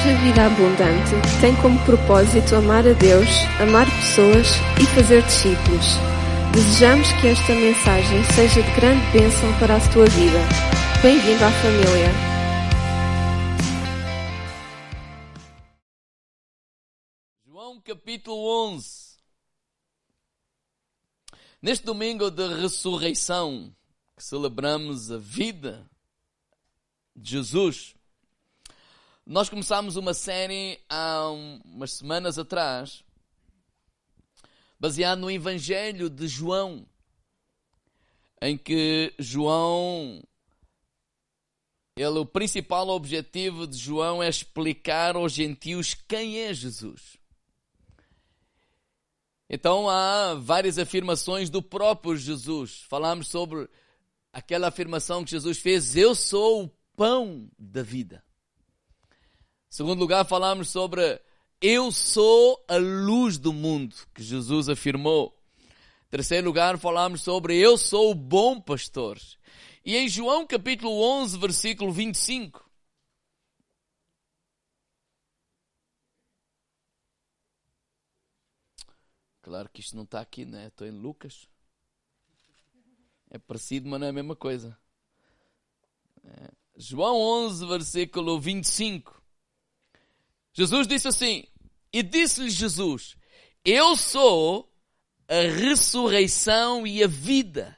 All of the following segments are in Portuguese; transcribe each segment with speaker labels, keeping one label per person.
Speaker 1: Igreja Vida Abundante tem como propósito amar a Deus, amar pessoas e fazer discípulos. Desejamos que esta mensagem seja de grande bênção para a tua vida. Bem-vindo à família.
Speaker 2: João capítulo 11. Neste domingo de ressurreição, que celebramos a vida de Jesus, nós começámos uma série há umas semanas atrás, baseado no Evangelho de João, em que João, ele, o principal objetivo de João é explicar aos gentios quem é Jesus. Então há várias afirmações do próprio Jesus. Falamos sobre aquela afirmação que Jesus fez: Eu sou o pão da vida. Segundo lugar, falamos sobre eu sou a luz do mundo, que Jesus afirmou. Terceiro lugar, falamos sobre eu sou o bom pastor. E em João capítulo 11, versículo 25, Claro que isto não está aqui, né? Estou em Lucas. É parecido, mas não é a mesma coisa. É. João 11, versículo 25. Jesus disse assim: E disse-lhe Jesus: Eu sou a ressurreição e a vida.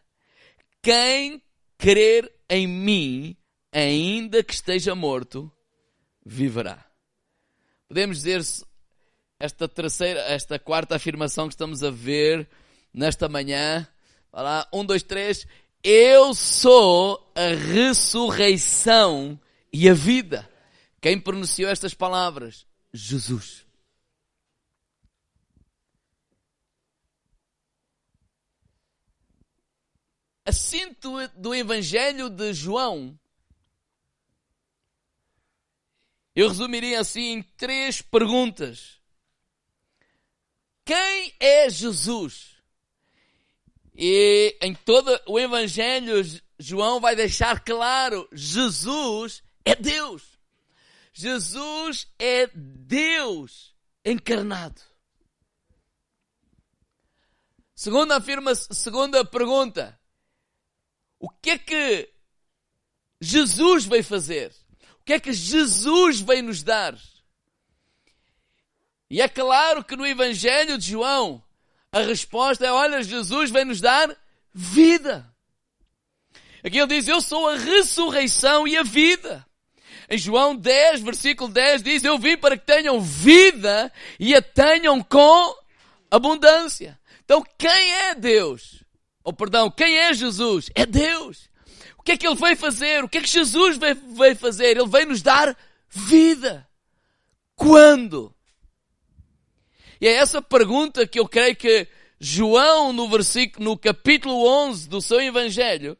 Speaker 2: Quem crer em mim, ainda que esteja morto, viverá. Podemos dizer esta terceira, esta quarta afirmação que estamos a ver nesta manhã. Vai lá, um, dois, três. Eu sou a ressurreição e a vida. Quem pronunciou estas palavras? Jesus. Assim do Evangelho de João, eu resumiria assim em três perguntas. Quem é Jesus? E em todo o Evangelho, João vai deixar claro: Jesus é Deus. Jesus é Deus encarnado. Segunda afirma, segunda pergunta. O que é que Jesus veio fazer? O que é que Jesus veio nos dar? E é claro que no Evangelho de João, a resposta é: olha, Jesus vem nos dar vida. Aqui ele diz: Eu sou a ressurreição e a vida. Em João 10, versículo 10 diz: Eu vim para que tenham vida e a tenham com abundância. Então, quem é Deus? Ou perdão, quem é Jesus? É Deus. O que é que ele veio fazer? O que é que Jesus veio fazer? Ele veio nos dar vida. Quando? E é essa pergunta que eu creio que João, no versículo, no capítulo 11 do seu Evangelho,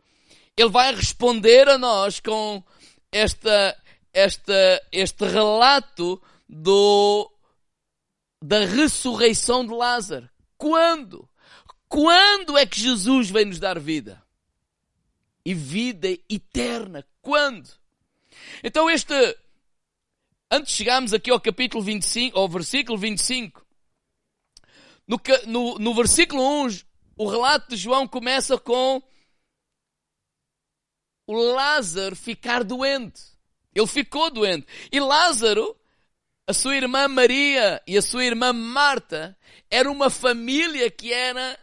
Speaker 2: ele vai responder a nós com esta, esta, este relato do, da ressurreição de Lázaro. Quando? Quando é que Jesus vem nos dar vida? E vida eterna. Quando? Então este, antes de chegarmos aqui ao capítulo 25, ao versículo 25, no, no, no versículo 1, o relato de João começa com o Lázaro ficar doente. Ele ficou doente. E Lázaro, a sua irmã Maria e a sua irmã Marta, era uma família que era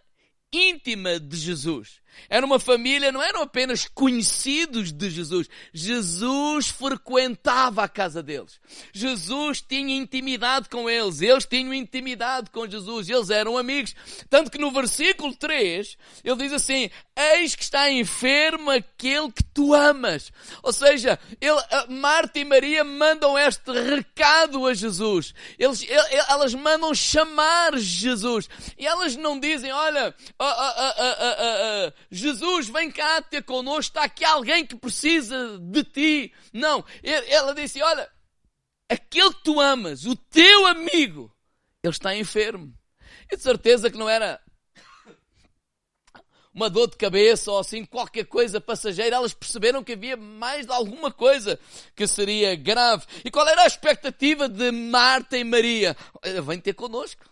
Speaker 2: íntima de Jesus. Era uma família, não eram apenas conhecidos de Jesus. Jesus frequentava a casa deles. Jesus tinha intimidade com eles. Eles tinham intimidade com Jesus. Eles eram amigos. Tanto que no versículo 3, ele diz assim: Eis que está enfermo aquele que tu amas. Ou seja, ele, Marta e Maria mandam este recado a Jesus. Eles, elas mandam chamar Jesus. E elas não dizem: Olha, uh, uh, uh, Jesus, vem cá ter connosco, está aqui alguém que precisa de ti. Não, ela disse, olha, aquele que tu amas, o teu amigo, ele está enfermo. E de certeza que não era uma dor de cabeça ou assim, qualquer coisa passageira, elas perceberam que havia mais de alguma coisa que seria grave. E qual era a expectativa de Marta e Maria? Vem ter connosco.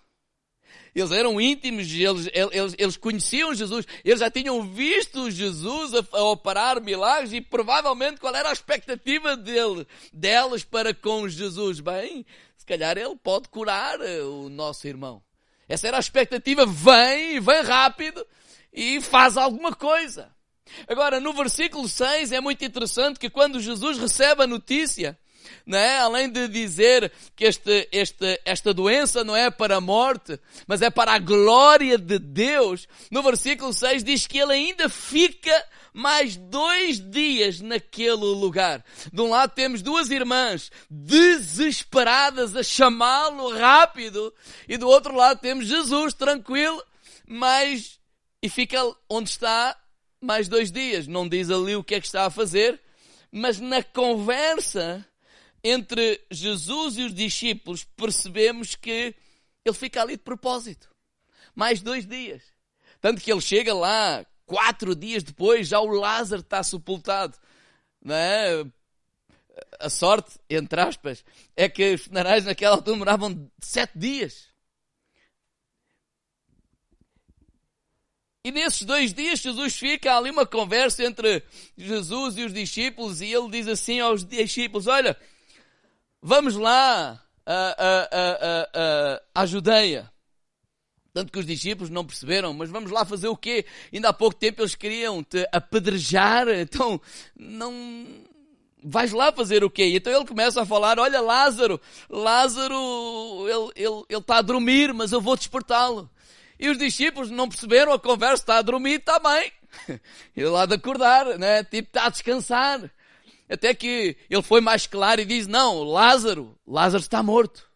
Speaker 2: Eles eram íntimos, eles, eles, eles conheciam Jesus, eles já tinham visto Jesus a, a operar milagres e provavelmente qual era a expectativa dele, delas para com Jesus? Bem, se calhar ele pode curar eh, o nosso irmão. Essa era a expectativa, vem, vem rápido e faz alguma coisa. Agora, no versículo 6 é muito interessante que quando Jesus recebe a notícia, não é? Além de dizer que este, este, esta doença não é para a morte, mas é para a glória de Deus, no versículo 6 diz que ele ainda fica mais dois dias naquele lugar. De um lado temos duas irmãs desesperadas a chamá-lo rápido, e do outro lado temos Jesus tranquilo, mas e fica onde está mais dois dias. Não diz ali o que é que está a fazer, mas na conversa entre Jesus e os discípulos, percebemos que ele fica ali de propósito. Mais dois dias. Tanto que ele chega lá, quatro dias depois, já o Lázaro está sepultado. Não é? A sorte, entre aspas, é que os funerais naquela altura demoravam sete dias. E nesses dois dias Jesus fica ali uma conversa entre Jesus e os discípulos e ele diz assim aos discípulos, olha, vamos lá à Judeia. Tanto que os discípulos não perceberam, mas vamos lá fazer o quê? Ainda há pouco tempo eles queriam te apedrejar, então não. Vais lá fazer o quê? Então ele começa a falar: Olha, Lázaro, Lázaro, ele, ele, ele está a dormir, mas eu vou despertá-lo. E os discípulos não perceberam a conversa, está a dormir, está bem. Ele lá de acordar, né? Tipo, está a descansar. Até que ele foi mais claro e diz: Não, Lázaro, Lázaro está morto.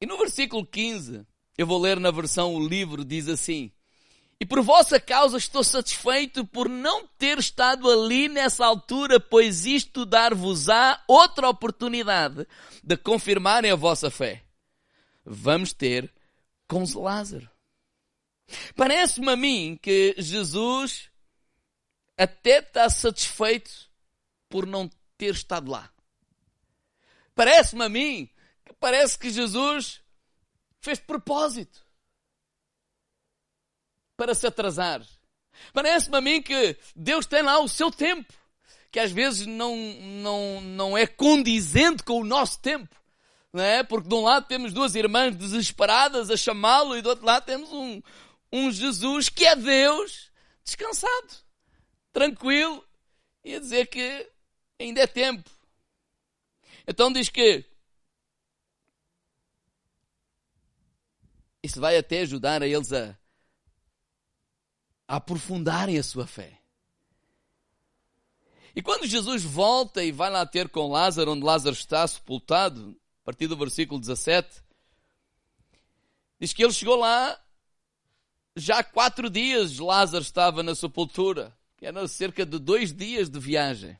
Speaker 2: E no versículo 15, eu vou ler na versão o livro, diz assim: E por vossa causa estou satisfeito por não ter estado ali nessa altura, pois isto dar-vos-á outra oportunidade de confirmarem a vossa fé. Vamos ter com Lázaro. Parece-me a mim que Jesus até está satisfeito por não ter estado lá. Parece-me a mim que parece que Jesus fez de propósito para se atrasar. Parece-me a mim que Deus tem lá o seu tempo, que às vezes não, não, não é condizente com o nosso tempo. Não é? Porque de um lado temos duas irmãs desesperadas a chamá-lo e do outro lado temos um, um Jesus que é Deus, descansado, tranquilo, e a dizer que ainda é tempo. Então diz que isso vai até ajudar a eles a, a aprofundarem a sua fé. E quando Jesus volta e vai lá ter com Lázaro, onde Lázaro está sepultado, a partir do versículo 17, diz que ele chegou lá já quatro dias Lázaro estava na sepultura, que era cerca de dois dias de viagem,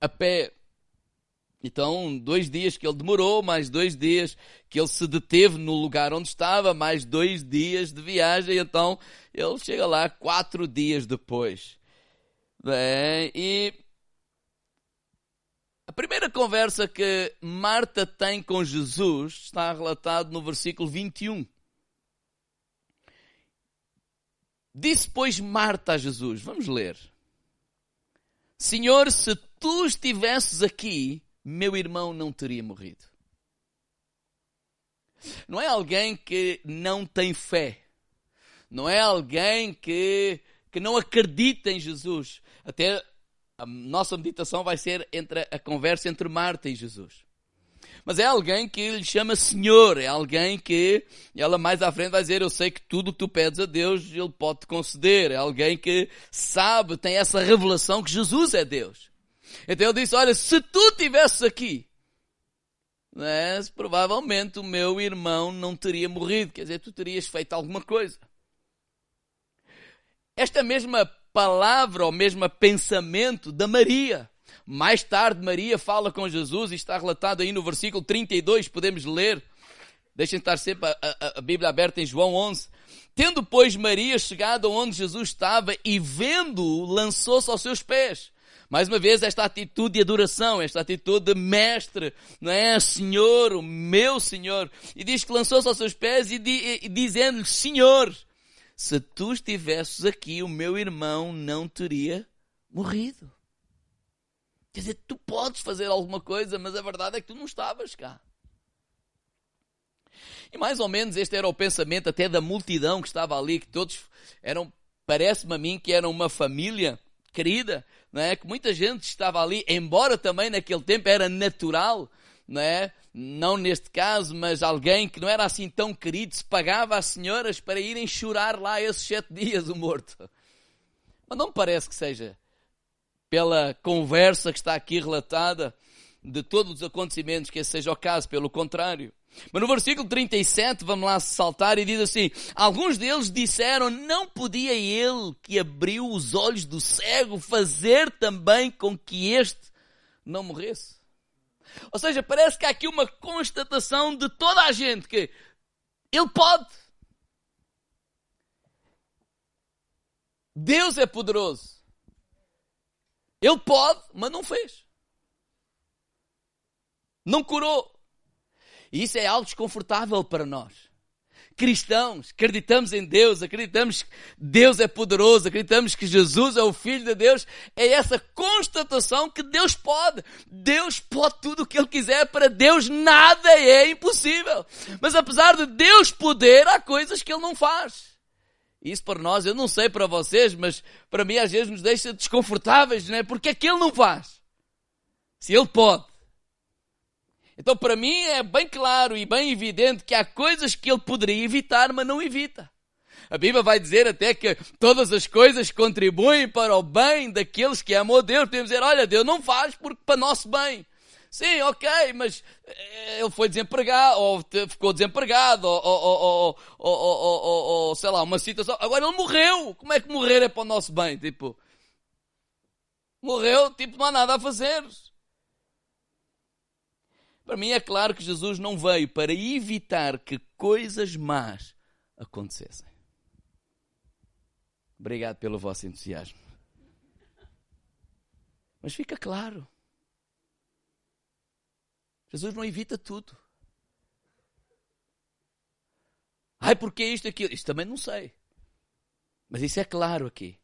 Speaker 2: a pé. Então, dois dias que ele demorou, mais dois dias que ele se deteve no lugar onde estava, mais dois dias de viagem. Então, ele chega lá quatro dias depois. Bem, e a primeira conversa que Marta tem com Jesus está relatado no versículo 21. Disse, pois, Marta a Jesus: Vamos ler. Senhor, se tu estivesses aqui, meu irmão não teria morrido. Não é alguém que não tem fé. Não é alguém que, que não acredita em Jesus. Até a nossa meditação vai ser entre a conversa entre Marta e Jesus. Mas é alguém que lhe chama Senhor, é alguém que, ela mais à frente vai dizer, eu sei que tudo que tu pedes a Deus, Ele pode te conceder. É alguém que sabe, tem essa revelação que Jesus é Deus. Então ele disse, olha, se tu estivesses aqui, né, provavelmente o meu irmão não teria morrido. Quer dizer, tu terias feito alguma coisa. Esta mesma palavra, ou mesmo pensamento da Maria, mais tarde, Maria fala com Jesus, e está relatado aí no versículo 32, podemos ler. Deixem estar sempre a, a, a Bíblia aberta em João 11. Tendo, pois, Maria chegado onde Jesus estava e vendo-o, lançou-se aos seus pés. Mais uma vez, esta atitude de adoração, esta atitude de mestre, não é? Senhor, o meu Senhor. E diz que lançou-se aos seus pés e, e dizendo-lhe, Senhor, se tu estivesses aqui, o meu irmão não teria morrido. Quer dizer, tu podes fazer alguma coisa, mas a verdade é que tu não estavas cá. E mais ou menos este era o pensamento até da multidão que estava ali, que todos eram, parece-me a mim, que eram uma família querida, não é? Que muita gente estava ali, embora também naquele tempo era natural, não é? Não neste caso, mas alguém que não era assim tão querido, se pagava às senhoras para irem chorar lá esses sete dias o morto. Mas não me parece que seja pela conversa que está aqui relatada de todos os acontecimentos que esse seja o caso, pelo contrário. Mas no versículo 37, vamos lá saltar e diz assim: Alguns deles disseram, não podia ele que abriu os olhos do cego fazer também com que este não morresse. Ou seja, parece que há aqui uma constatação de toda a gente que ele pode. Deus é poderoso. Ele pode, mas não fez. Não curou. E isso é algo desconfortável para nós. Cristãos, acreditamos em Deus, acreditamos que Deus é poderoso, acreditamos que Jesus é o Filho de Deus. É essa constatação que Deus pode. Deus pode tudo o que Ele quiser. Para Deus nada é impossível. Mas apesar de Deus poder, há coisas que Ele não faz. Isso para nós, eu não sei para vocês, mas para mim às vezes nos deixa desconfortáveis, não é? Porque é que Ele não faz? Se Ele pode. Então, para mim, é bem claro e bem evidente que há coisas que ele poderia evitar, mas não evita. A Bíblia vai dizer até que todas as coisas contribuem para o bem daqueles que amam a Deus. Podemos dizer, olha, Deus não faz porque para nosso bem. Sim, ok, mas eh, ele foi desempregado, ou ficou desempregado, ou, sei lá, uma situação. Agora ele morreu. Como é que morrer é para o nosso bem? Tipo, morreu, tipo, não há nada a fazer. Para mim é claro que Jesus não veio para evitar que coisas más acontecessem. Obrigado pelo vosso entusiasmo. Mas fica claro. Jesus não evita tudo. Ai, porque isto aquilo? Isto também não sei. Mas isso é claro aqui.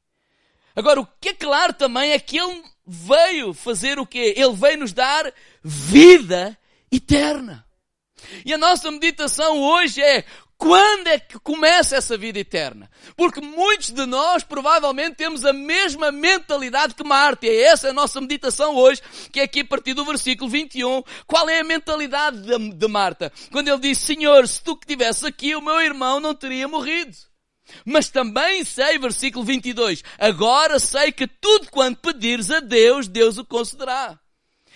Speaker 2: Agora, o que é claro também é que Ele veio fazer o quê? Ele veio nos dar vida eterna. E a nossa meditação hoje é quando é que começa essa vida eterna? Porque muitos de nós provavelmente temos a mesma mentalidade que Marta. E essa é a nossa meditação hoje, que é aqui a partir do versículo 21. Qual é a mentalidade de, de Marta? Quando ele diz, Senhor, se tu que estivesse aqui, o meu irmão não teria morrido. Mas também sei, versículo 22, agora sei que tudo quanto pedires a Deus, Deus o concederá.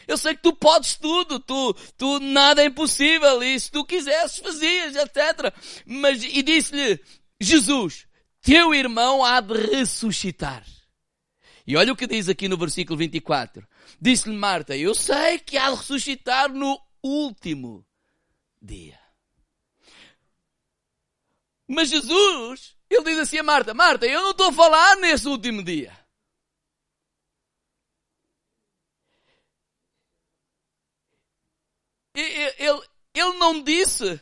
Speaker 2: Eu sei que tu podes tudo, tu, tu nada é impossível e se tu quisesses fazias, etc. Mas, e disse-lhe, Jesus, teu irmão há de ressuscitar. E olha o que diz aqui no versículo 24. Disse-lhe Marta, eu sei que há de ressuscitar no último dia. Mas Jesus, ele diz assim a Marta, Marta, eu não estou a falar nesse último dia. Ele, ele não disse,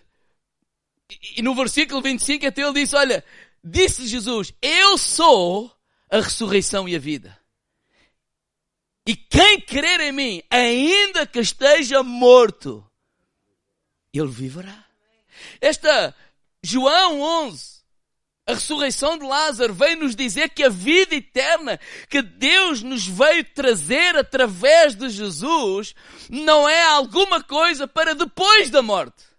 Speaker 2: e no versículo 25 até ele disse, olha, disse Jesus, eu sou a ressurreição e a vida. E quem crer em mim, ainda que esteja morto, ele viverá. Esta João 11 a ressurreição de Lázaro veio nos dizer que a vida eterna que Deus nos veio trazer através de Jesus não é alguma coisa para depois da morte.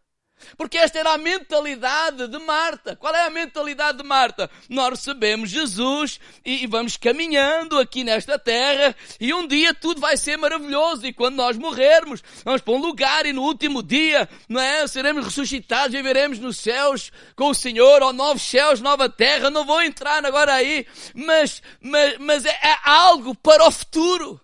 Speaker 2: Porque esta era a mentalidade de Marta. Qual é a mentalidade de Marta? Nós recebemos Jesus e vamos caminhando aqui nesta terra e um dia tudo vai ser maravilhoso e quando nós morrermos, vamos para um lugar e no último dia, não é? Seremos ressuscitados viveremos nos céus com o Senhor, ou novos céus, nova terra. Não vou entrar agora aí, mas, mas, mas é, é algo para o futuro.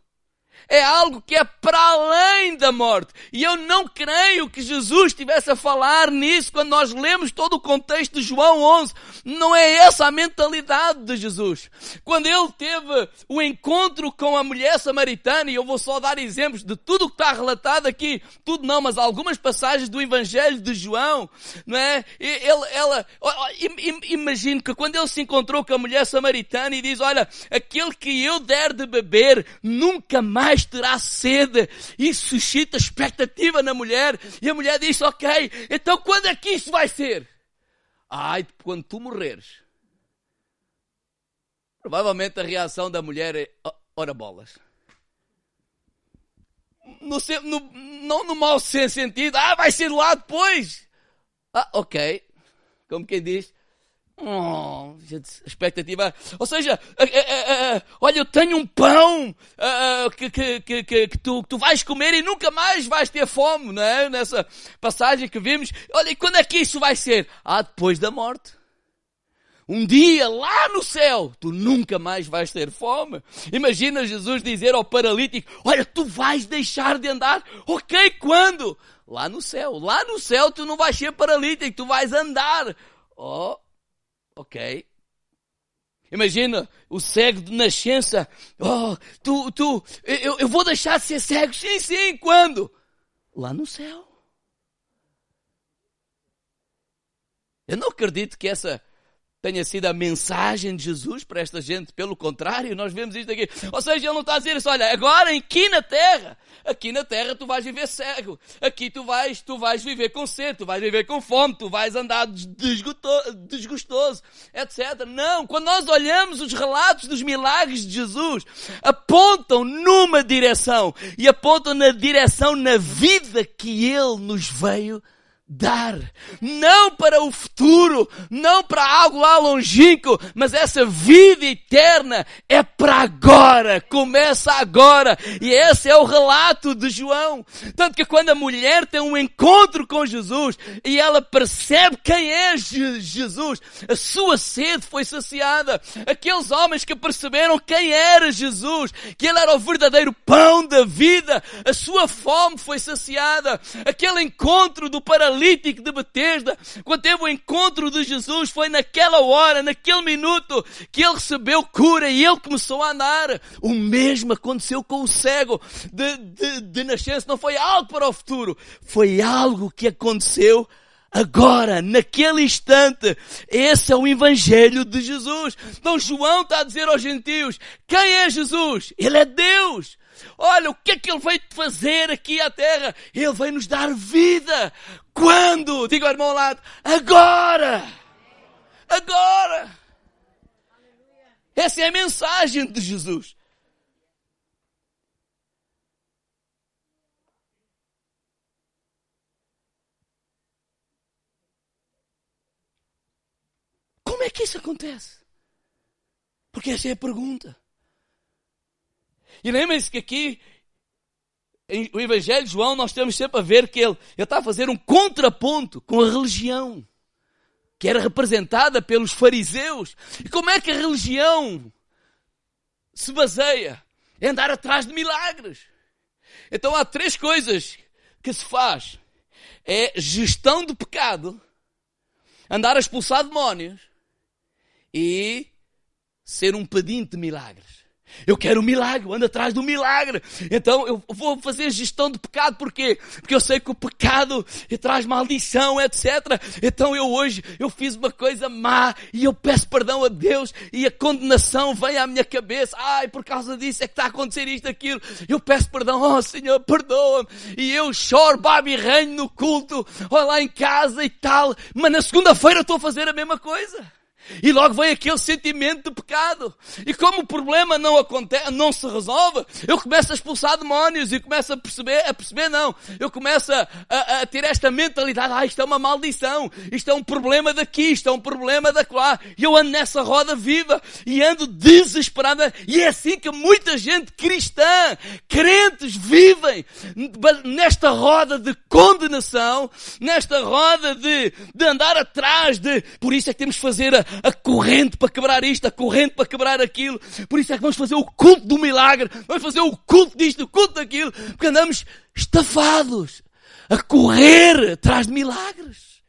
Speaker 2: É algo que é para além da morte. E eu não creio que Jesus estivesse a falar nisso quando nós lemos todo o contexto de João 11. Não é essa a mentalidade de Jesus. Quando ele teve o encontro com a mulher samaritana, e eu vou só dar exemplos de tudo o que está relatado aqui, tudo não, mas algumas passagens do Evangelho de João, não é? Ele, ela, imagino que quando ele se encontrou com a mulher samaritana e diz, olha, aquele que eu der de beber nunca mais terá sede. Isso suscita expectativa na mulher. E a mulher diz, ok, então quando é que isso vai ser? Ai, quando tu morreres. Provavelmente a reação da mulher é, ora bolas. No, no, não no mau sentido, ah, vai ser lá depois. Ah, ok. Como quem diz, Oh, expectativa. Ou seja, uh, uh, olha, eu tenho um pão que, que, que, que, tu, que tu vais comer e nunca mais vais ter fome, não é? Nessa passagem que vimos. Olha, e quando é que isso vai ser? Ah, depois da morte. Um dia lá no céu, tu nunca mais vais ter fome. Imagina Jesus dizer ao paralítico: Olha, tu vais deixar de andar. Ok, quando? Lá no céu. Lá no céu tu não vais ser paralítico, tu vais andar. Oh, Ok. Imagina o cego de nascença. Oh, tu, tu, eu, eu vou deixar de ser cego. Sim, sim, quando? Lá no céu. Eu não acredito que essa tenha sido a mensagem de Jesus para esta gente. Pelo contrário, nós vemos isto aqui. Ou seja, ele não está a dizer isso, olha, agora aqui na terra, aqui na terra tu vais viver cego, aqui tu vais, tu vais viver com sede, tu vais viver com fome, tu vais andar desgostoso, etc. Não, quando nós olhamos os relatos dos milagres de Jesus, apontam numa direção e apontam na direção na vida que ele nos veio dar. Não para o futuro, não para algo lá longínquo, mas essa vida eterna é para agora, começa agora. E esse é o relato de João. Tanto que quando a mulher tem um encontro com Jesus e ela percebe quem é Jesus, a sua sede foi saciada. Aqueles homens que perceberam quem era Jesus, que ele era o verdadeiro pão da vida, a sua fome foi saciada. Aquele encontro do paralítico paralítico de Betesda, quando teve o encontro de Jesus, foi naquela hora, naquele minuto, que ele recebeu cura e ele começou a andar. O mesmo aconteceu com o cego de, de, de nascença. Não foi algo para o futuro, foi algo que aconteceu agora, naquele instante. Esse é o Evangelho de Jesus. Então João está a dizer aos gentios, quem é Jesus? Ele é Deus. Olha, o que é que Ele veio fazer aqui à terra? Ele veio nos dar vida. Quando? Diga ao irmão ao lado. Agora! Agora! Essa é a mensagem de Jesus. Como é que isso acontece? Porque essa é a pergunta. E lembrem-se que aqui, em o Evangelho de João, nós temos sempre a ver que ele, ele está a fazer um contraponto com a religião, que era representada pelos fariseus. E como é que a religião se baseia? Em andar atrás de milagres. Então há três coisas que se faz. É gestão do pecado, andar a expulsar demónios e ser um pedinte de milagres. Eu quero um milagre, eu ando atrás do milagre. Então eu vou fazer gestão de pecado, porquê? Porque eu sei que o pecado traz maldição, etc. Então eu hoje, eu fiz uma coisa má e eu peço perdão a Deus e a condenação vem à minha cabeça. Ai, por causa disso é que está a acontecer isto, aquilo. Eu peço perdão, oh Senhor, perdoa-me. E eu choro, babi reino no culto, ou lá em casa e tal. Mas na segunda-feira estou a fazer a mesma coisa. E logo vem aquele sentimento de pecado. E como o problema não acontece, não se resolve, eu começo a expulsar demónios e começo a perceber, a perceber não. Eu começo a, a, a ter esta mentalidade, ah, isto é uma maldição, isto é um problema daqui, isto é um problema da lá. E eu ando nessa roda viva e ando desesperada. E é assim que muita gente cristã, crentes, vivem nesta roda de condenação, nesta roda de, de andar atrás de, por isso é que temos que fazer a, a corrente para quebrar isto, a corrente para quebrar aquilo. Por isso é que vamos fazer o culto do milagre. Vamos fazer o culto disto, o culto daquilo. Porque andamos estafados a correr atrás de milagres.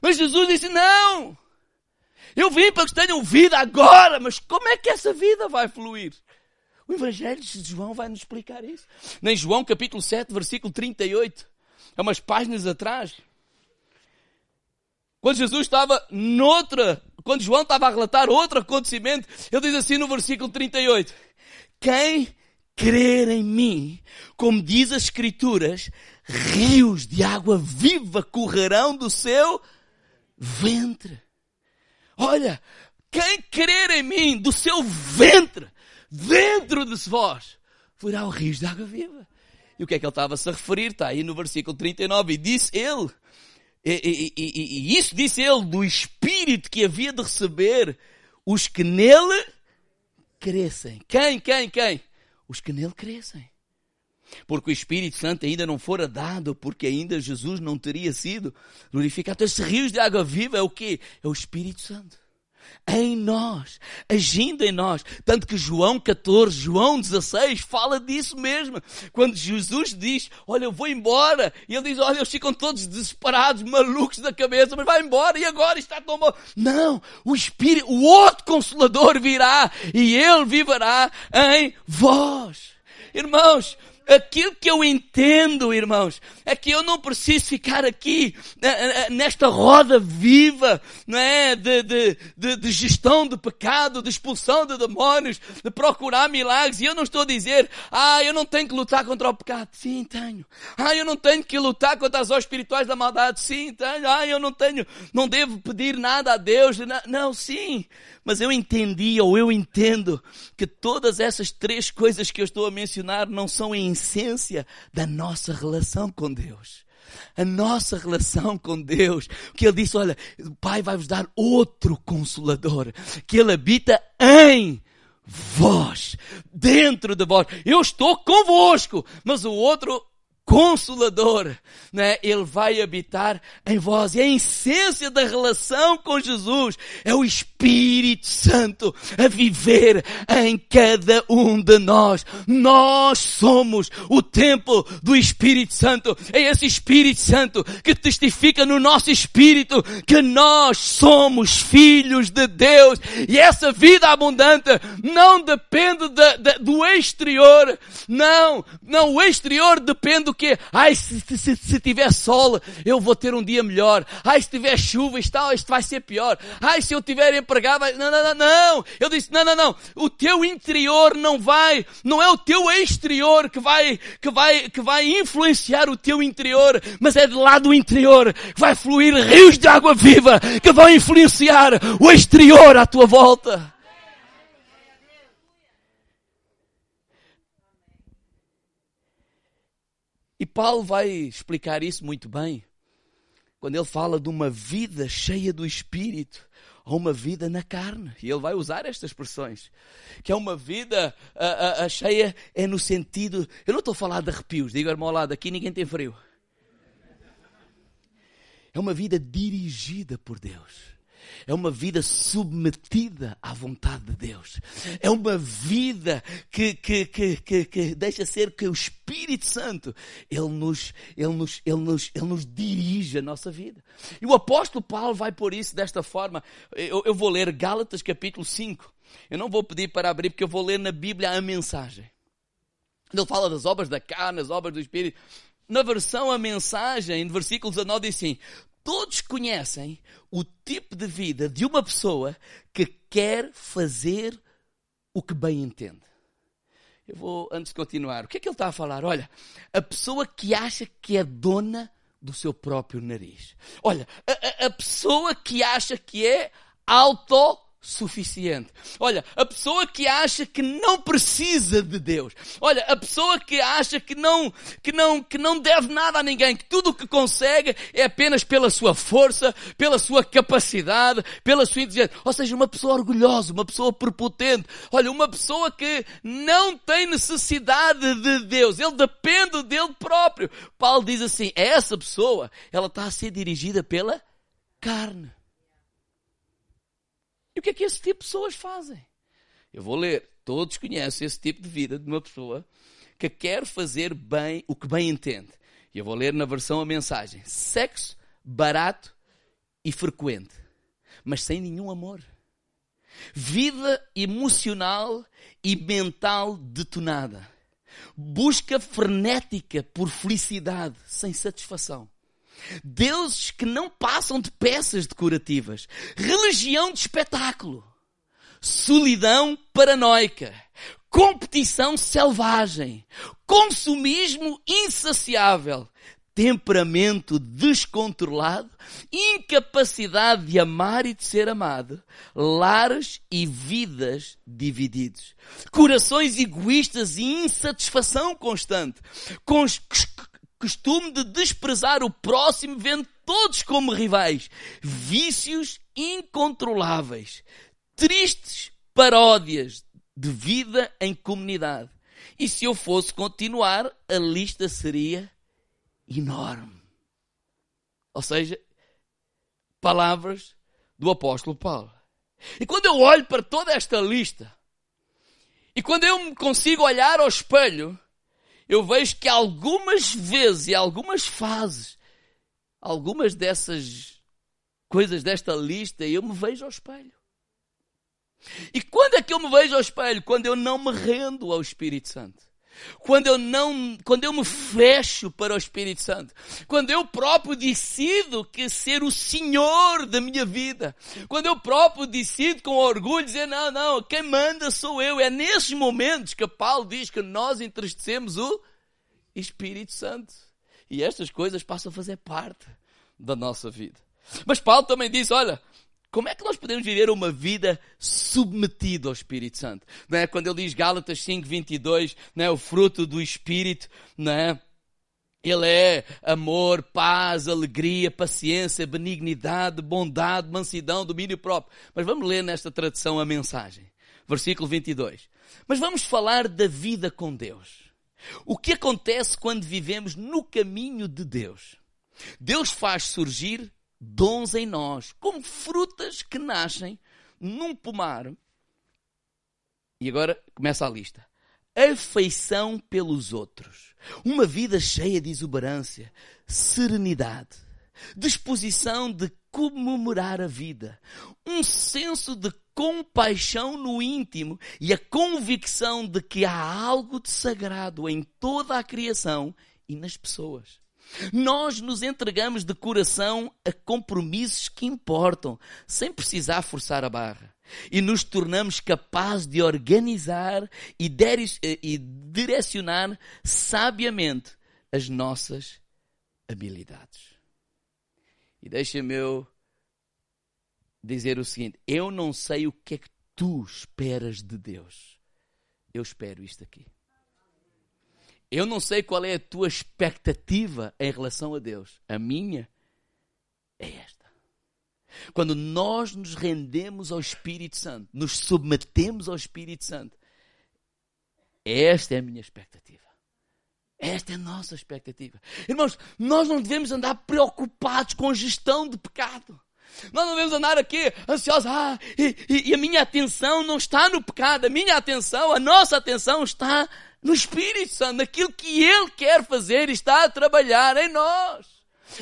Speaker 2: Mas Jesus disse, não! Eu vim para que tenham vida agora, mas como é que essa vida vai fluir? O Evangelho de João vai nos explicar isso. Nem João capítulo 7, versículo 38. É umas páginas atrás. Quando Jesus estava noutra, quando João estava a relatar outro acontecimento, ele diz assim no versículo 38. Quem crer em mim, como diz as Escrituras, rios de água viva correrão do seu ventre. Olha, quem crer em mim, do seu ventre, dentro de vós, fluirá o rios de água viva. E o que é que ele estava a referir? Está aí no versículo 39. E disse ele, e, e, e, e isso disse ele do Espírito que havia de receber os que nele crescem. Quem, quem, quem? Os que nele crescem. Porque o Espírito Santo ainda não fora dado, porque ainda Jesus não teria sido glorificado. Esses rios de água viva é o quê? É o Espírito Santo em nós, agindo em nós. Tanto que João 14, João 16 fala disso mesmo. Quando Jesus diz, olha, eu vou embora. E ele diz, olha, eles ficam todos desesperados, malucos da cabeça, mas vai embora e agora está tão bom. Não, o Espírito, o outro Consolador virá e ele viverá em vós. Irmãos, aquilo que eu entendo, irmãos, é que eu não preciso ficar aqui né, eh, eh, nesta roda viva, não é? De, de, de, de, gestão de pecado, de expulsão de demónios, de procurar milagres. E eu não estou a dizer, ah, eu não tenho que lutar contra o pecado. Sim, tenho. Ah, eu não tenho que lutar contra as obras espirituais da maldade. Sim, tenho. Ah, eu não tenho, não devo pedir nada a Deus. Não, sim. Mas eu entendi, ou eu entendo, que todas essas três coisas que eu estou a mencionar não são em essência da nossa relação com Deus. A nossa relação com Deus. Que Ele disse, olha, o Pai vai vos dar outro Consolador, que Ele habita em vós, dentro de vós. Eu estou convosco, mas o outro Consolador, né? Ele vai habitar em vós. E a essência da relação com Jesus é o Espírito Santo a viver em cada um de nós. Nós somos o templo do Espírito Santo. É esse Espírito Santo que testifica no nosso espírito que nós somos filhos de Deus. E essa vida abundante não depende de, de, do exterior. Não, não, o exterior depende do quê? Ai, se, se, se tiver sol, eu vou ter um dia melhor. Ai, se tiver chuva, isto, isto vai ser pior. Ai, se eu tiver empregado, vai... não, não, não, não. Eu disse, não, não, não. O teu interior não vai, não é o teu exterior que vai, que vai, que vai influenciar o teu interior, mas é de lá do interior que vai fluir rios de água viva que vão influenciar o exterior à tua volta. E Paulo vai explicar isso muito bem quando ele fala de uma vida cheia do Espírito ou uma vida na carne. E ele vai usar estas expressões. Que é uma vida a, a, a cheia, é no sentido. Eu não estou a falar de arrepios, digo irmão ao lado, aqui ninguém tem frio. É uma vida dirigida por Deus. É uma vida submetida à vontade de Deus. É uma vida que, que, que, que, que deixa ser que o Espírito Santo, Ele nos, Ele, nos, Ele, nos, Ele nos dirige a nossa vida. E o apóstolo Paulo vai por isso desta forma. Eu, eu vou ler Gálatas capítulo 5. Eu não vou pedir para abrir porque eu vou ler na Bíblia a mensagem. Ele fala das obras da carne, as obras do Espírito. Na versão a mensagem, no versículo 19 diz assim, todos conhecem o tipo de vida de uma pessoa que quer fazer o que bem entende. Eu vou, antes de continuar, o que é que ele está a falar? Olha, a pessoa que acha que é dona do seu próprio nariz. Olha, a, a, pessoa que acha que é auto suficiente. Olha, a pessoa que acha que não precisa de Deus. Olha, a pessoa que acha que não, que não, que não deve nada a ninguém, que tudo o que consegue é apenas pela sua força, pela sua capacidade, pela sua inteligência. Ou seja, uma pessoa orgulhosa, uma pessoa prepotente. Olha, uma pessoa que não tem necessidade de Deus. Ele depende dele próprio. Paulo diz assim, essa pessoa, ela está a ser dirigida pela carne. O que é que esse tipo de pessoas fazem? Eu vou ler. Todos conhecem esse tipo de vida de uma pessoa que quer fazer bem o que bem entende. E eu vou ler na versão a mensagem: sexo barato e frequente, mas sem nenhum amor. Vida emocional e mental detonada. Busca frenética por felicidade sem satisfação. Deuses que não passam de peças decorativas. Religião de espetáculo. Solidão paranoica. Competição selvagem. Consumismo insaciável temperamento descontrolado, incapacidade de amar e de ser amado, lares e vidas divididos, corações egoístas e insatisfação constante, costume de desprezar o próximo, vendo todos como rivais, vícios incontroláveis, tristes paródias de vida em comunidade. E se eu fosse continuar, a lista seria enorme. Ou seja, palavras do apóstolo Paulo. E quando eu olho para toda esta lista, e quando eu consigo olhar ao espelho, eu vejo que algumas vezes e algumas fases, algumas dessas coisas desta lista, eu me vejo ao espelho. E quando é que eu me vejo ao espelho? Quando eu não me rendo ao Espírito Santo. Quando eu não, quando eu me fecho para o Espírito Santo, quando eu próprio decido que ser o Senhor da minha vida, quando eu próprio decido com orgulho dizer não, não, quem manda sou eu. É nesses momentos que Paulo diz que nós entristecemos o Espírito Santo. E estas coisas passam a fazer parte da nossa vida. Mas Paulo também diz, olha, como é que nós podemos viver uma vida submetida ao Espírito Santo? Não é? Quando ele diz Gálatas 5, 22, não é? o fruto do Espírito, não é? Ele é amor, paz, alegria, paciência, benignidade, bondade, mansidão, domínio próprio. Mas vamos ler nesta tradução a mensagem. Versículo 22. Mas vamos falar da vida com Deus. O que acontece quando vivemos no caminho de Deus? Deus faz surgir dons em nós, como frutas que nascem num pomar. E agora começa a lista. Afeição pelos outros. Uma vida cheia de exuberância, serenidade, disposição de comemorar a vida, um senso de compaixão no íntimo e a convicção de que há algo de sagrado em toda a criação e nas pessoas. Nós nos entregamos de coração a compromissos que importam, sem precisar forçar a barra. E nos tornamos capazes de organizar e, e direcionar sabiamente as nossas habilidades. E deixa-me eu dizer o seguinte: eu não sei o que é que tu esperas de Deus. Eu espero isto aqui. Eu não sei qual é a tua expectativa em relação a Deus. A minha é esta. Quando nós nos rendemos ao Espírito Santo, nos submetemos ao Espírito Santo, esta é a minha expectativa. Esta é a nossa expectativa. Irmãos, nós não devemos andar preocupados com a gestão de pecado. Nós não devemos andar aqui ansiosos. Ah, e, e, e a minha atenção não está no pecado. A minha atenção, a nossa atenção está no Espírito Santo, naquilo que Ele quer fazer e está a trabalhar em nós.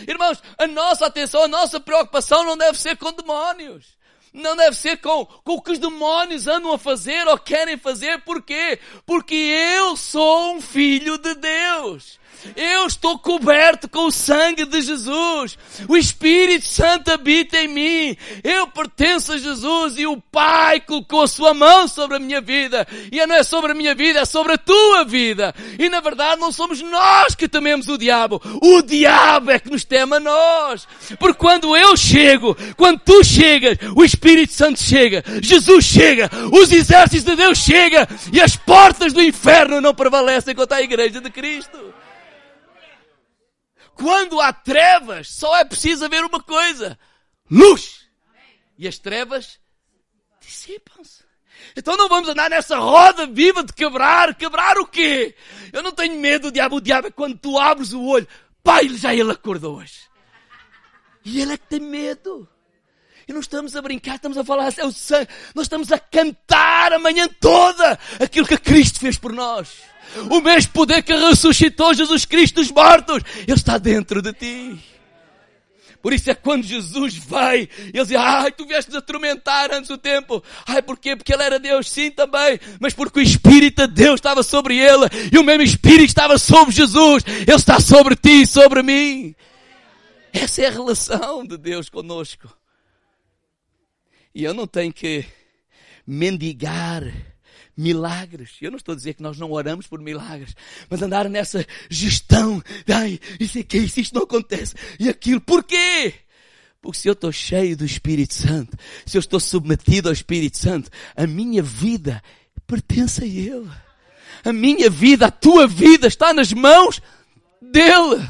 Speaker 2: Irmãos, a nossa atenção, a nossa preocupação não deve ser com demónios. Não deve ser com, com o que os demónios andam a fazer ou querem fazer. Porquê? Porque eu sou um filho de Deus. Eu estou coberto com o sangue de Jesus. O Espírito Santo habita em mim. Eu pertenço a Jesus e o Pai colocou a sua mão sobre a minha vida. E não é sobre a minha vida, é sobre a tua vida. E na verdade não somos nós que tememos o diabo. O diabo é que nos teme a nós. Porque quando eu chego, quando tu chegas, o Espírito Santo chega, Jesus chega, os exércitos de Deus chegam e as portas do inferno não prevalecem contra a igreja de Cristo. Quando há trevas, só é preciso haver uma coisa: luz. E as trevas dissipam-se. Então não vamos andar nessa roda viva de quebrar. Quebrar o quê? Eu não tenho medo do diabo. O diabo é quando tu abres o olho. Pai, já ele acordou hoje. E ele é que tem medo. E não estamos a brincar, estamos a falar, é o sangue. Nós estamos a cantar a manhã toda aquilo que Cristo fez por nós. O mesmo poder que ressuscitou Jesus Cristo dos mortos, Ele está dentro de ti. Por isso é quando Jesus vai, ele diz, ai, tu vieste atormentar antes do tempo. Ai, porquê? Porque ele era Deus, sim, também. Mas porque o Espírito de Deus estava sobre ele. E o mesmo Espírito estava sobre Jesus. Ele está sobre ti e sobre mim. Essa é a relação de Deus conosco. E eu não tenho que mendigar milagres. Eu não estou a dizer que nós não oramos por milagres, mas andar nessa gestão, ai, isso aqui, isso isto não acontece, e aquilo, porquê? Porque se eu estou cheio do Espírito Santo, se eu estou submetido ao Espírito Santo, a minha vida pertence a Ele. A minha vida, a tua vida está nas mãos dEle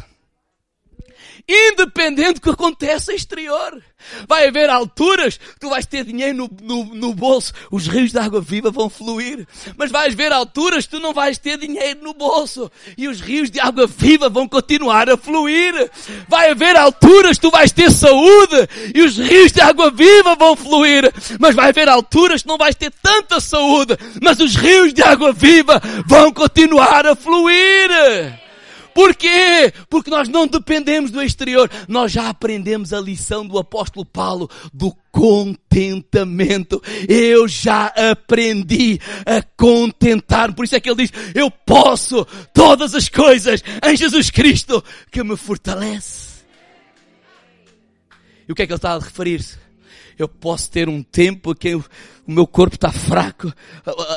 Speaker 2: independente do que aconteça exterior. Vai haver alturas que tu vais ter dinheiro no, no, no, bolso, os rios de água viva vão fluir. Mas vais ver alturas que tu não vais ter dinheiro no bolso e os rios de água viva vão continuar a fluir. Vai haver alturas que tu vais ter saúde e os rios de água viva vão fluir. Mas vai haver alturas que não vais ter tanta saúde, mas os rios de água viva vão continuar a fluir. Porquê? Porque nós não dependemos do exterior. Nós já aprendemos a lição do apóstolo Paulo do contentamento. Eu já aprendi a contentar. Por isso é que ele diz, eu posso todas as coisas em Jesus Cristo que me fortalece. E o que é que ele está a referir-se? Eu posso ter um tempo que eu o meu corpo está fraco,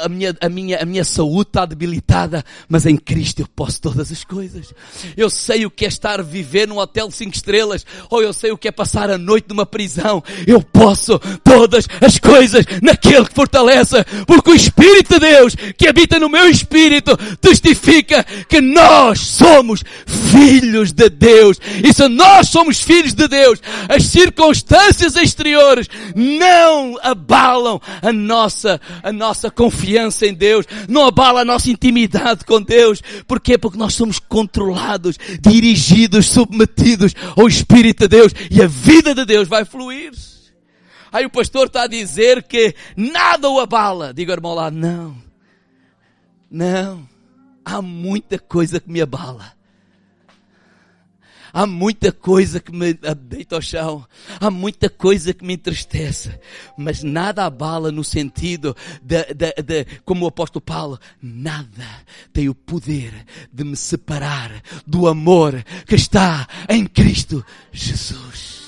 Speaker 2: a, minha, a, minha, a minha saúde está debilitada, mas em Cristo eu posso todas as coisas. Eu sei o que é estar a viver num hotel de cinco estrelas, ou eu sei o que é passar a noite numa prisão. Eu posso todas as coisas naquele que fortalece, porque o Espírito de Deus que habita no meu espírito testifica que nós somos filhos de Deus. E se nós somos filhos de Deus, as circunstâncias exteriores não abalam a nossa, a nossa confiança em Deus, não abala a nossa intimidade com Deus. Porquê? Porque nós somos controlados, dirigidos, submetidos ao Espírito de Deus e a vida de Deus vai fluir. Aí o pastor está a dizer que nada o abala. Diga irmão lá, não. Não. Há muita coisa que me abala. Há muita coisa que me deita ao chão. Há muita coisa que me entristece. Mas nada abala no sentido de, de, de, como o apóstolo Paulo, nada tem o poder de me separar do amor que está em Cristo Jesus.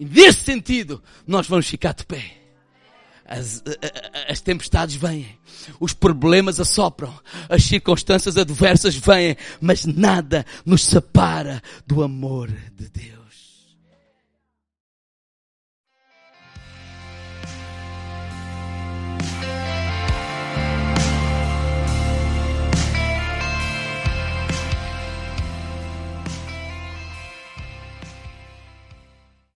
Speaker 2: E nesse sentido, nós vamos ficar de pé. As, as, tempestades vêm, os problemas assopram, as circunstâncias adversas vêm, mas nada nos separa do amor de Deus.